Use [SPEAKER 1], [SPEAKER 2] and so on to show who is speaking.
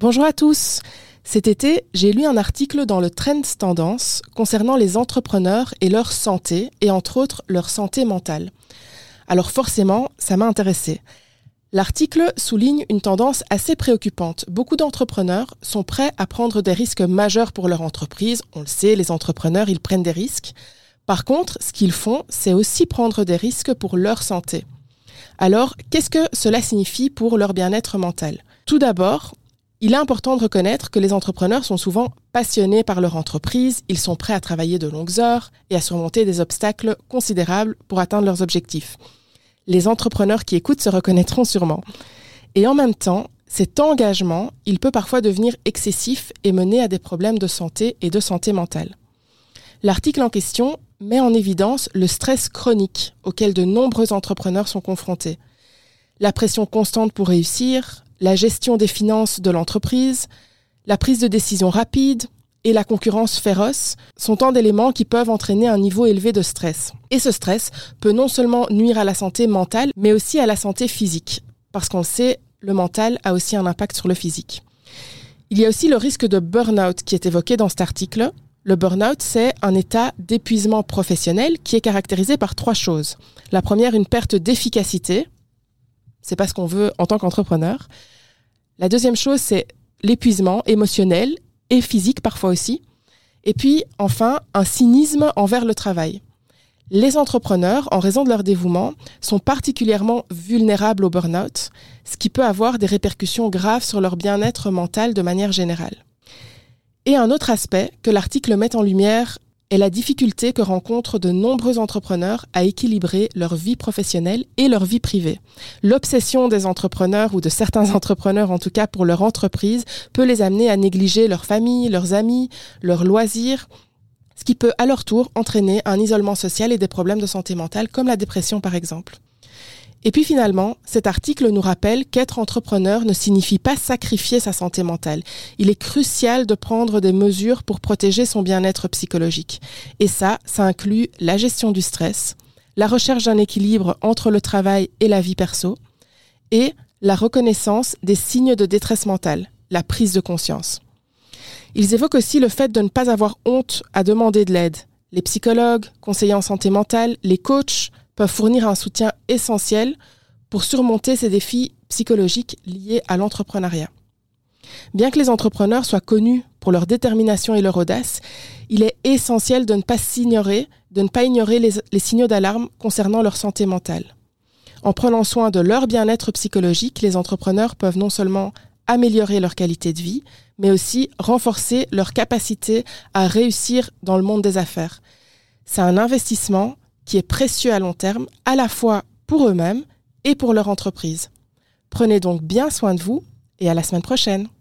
[SPEAKER 1] Bonjour à tous. Cet été, j'ai lu un article dans le Trends Tendance concernant les entrepreneurs et leur santé, et entre autres leur santé mentale. Alors forcément, ça m'a intéressé. L'article souligne une tendance assez préoccupante. Beaucoup d'entrepreneurs sont prêts à prendre des risques majeurs pour leur entreprise. On le sait, les entrepreneurs, ils prennent des risques. Par contre, ce qu'ils font, c'est aussi prendre des risques pour leur santé. Alors, qu'est-ce que cela signifie pour leur bien-être mental? Tout d'abord, il est important de reconnaître que les entrepreneurs sont souvent passionnés par leur entreprise, ils sont prêts à travailler de longues heures et à surmonter des obstacles considérables pour atteindre leurs objectifs. Les entrepreneurs qui écoutent se reconnaîtront sûrement. Et en même temps, cet engagement, il peut parfois devenir excessif et mener à des problèmes de santé et de santé mentale. L'article en question met en évidence le stress chronique auquel de nombreux entrepreneurs sont confrontés. La pression constante pour réussir, la gestion des finances de l'entreprise, la prise de décision rapide et la concurrence féroce sont tant d'éléments qui peuvent entraîner un niveau élevé de stress. Et ce stress peut non seulement nuire à la santé mentale, mais aussi à la santé physique, parce qu'on sait, le mental a aussi un impact sur le physique. Il y a aussi le risque de burn-out qui est évoqué dans cet article. Le burn-out, c'est un état d'épuisement professionnel qui est caractérisé par trois choses. La première, une perte d'efficacité, c'est pas ce qu'on veut en tant qu'entrepreneur. La deuxième chose, c'est l'épuisement émotionnel et physique parfois aussi. Et puis, enfin, un cynisme envers le travail. Les entrepreneurs, en raison de leur dévouement, sont particulièrement vulnérables au burn-out, ce qui peut avoir des répercussions graves sur leur bien-être mental de manière générale. Et un autre aspect que l'article met en lumière est la difficulté que rencontrent de nombreux entrepreneurs à équilibrer leur vie professionnelle et leur vie privée. L'obsession des entrepreneurs ou de certains entrepreneurs en tout cas pour leur entreprise peut les amener à négliger leur famille, leurs amis, leurs loisirs, ce qui peut à leur tour entraîner un isolement social et des problèmes de santé mentale comme la dépression par exemple. Et puis finalement, cet article nous rappelle qu'être entrepreneur ne signifie pas sacrifier sa santé mentale. Il est crucial de prendre des mesures pour protéger son bien-être psychologique. Et ça, ça inclut la gestion du stress, la recherche d'un équilibre entre le travail et la vie perso, et la reconnaissance des signes de détresse mentale, la prise de conscience. Ils évoquent aussi le fait de ne pas avoir honte à demander de l'aide. Les psychologues, conseillers en santé mentale, les coachs, peuvent fournir un soutien essentiel pour surmonter ces défis psychologiques liés à l'entrepreneuriat. Bien que les entrepreneurs soient connus pour leur détermination et leur audace, il est essentiel de ne pas s'ignorer, de ne pas ignorer les, les signaux d'alarme concernant leur santé mentale. En prenant soin de leur bien-être psychologique, les entrepreneurs peuvent non seulement améliorer leur qualité de vie, mais aussi renforcer leur capacité à réussir dans le monde des affaires. C'est un investissement qui est précieux à long terme, à la fois pour eux-mêmes et pour leur entreprise. Prenez donc bien soin de vous et à la semaine prochaine.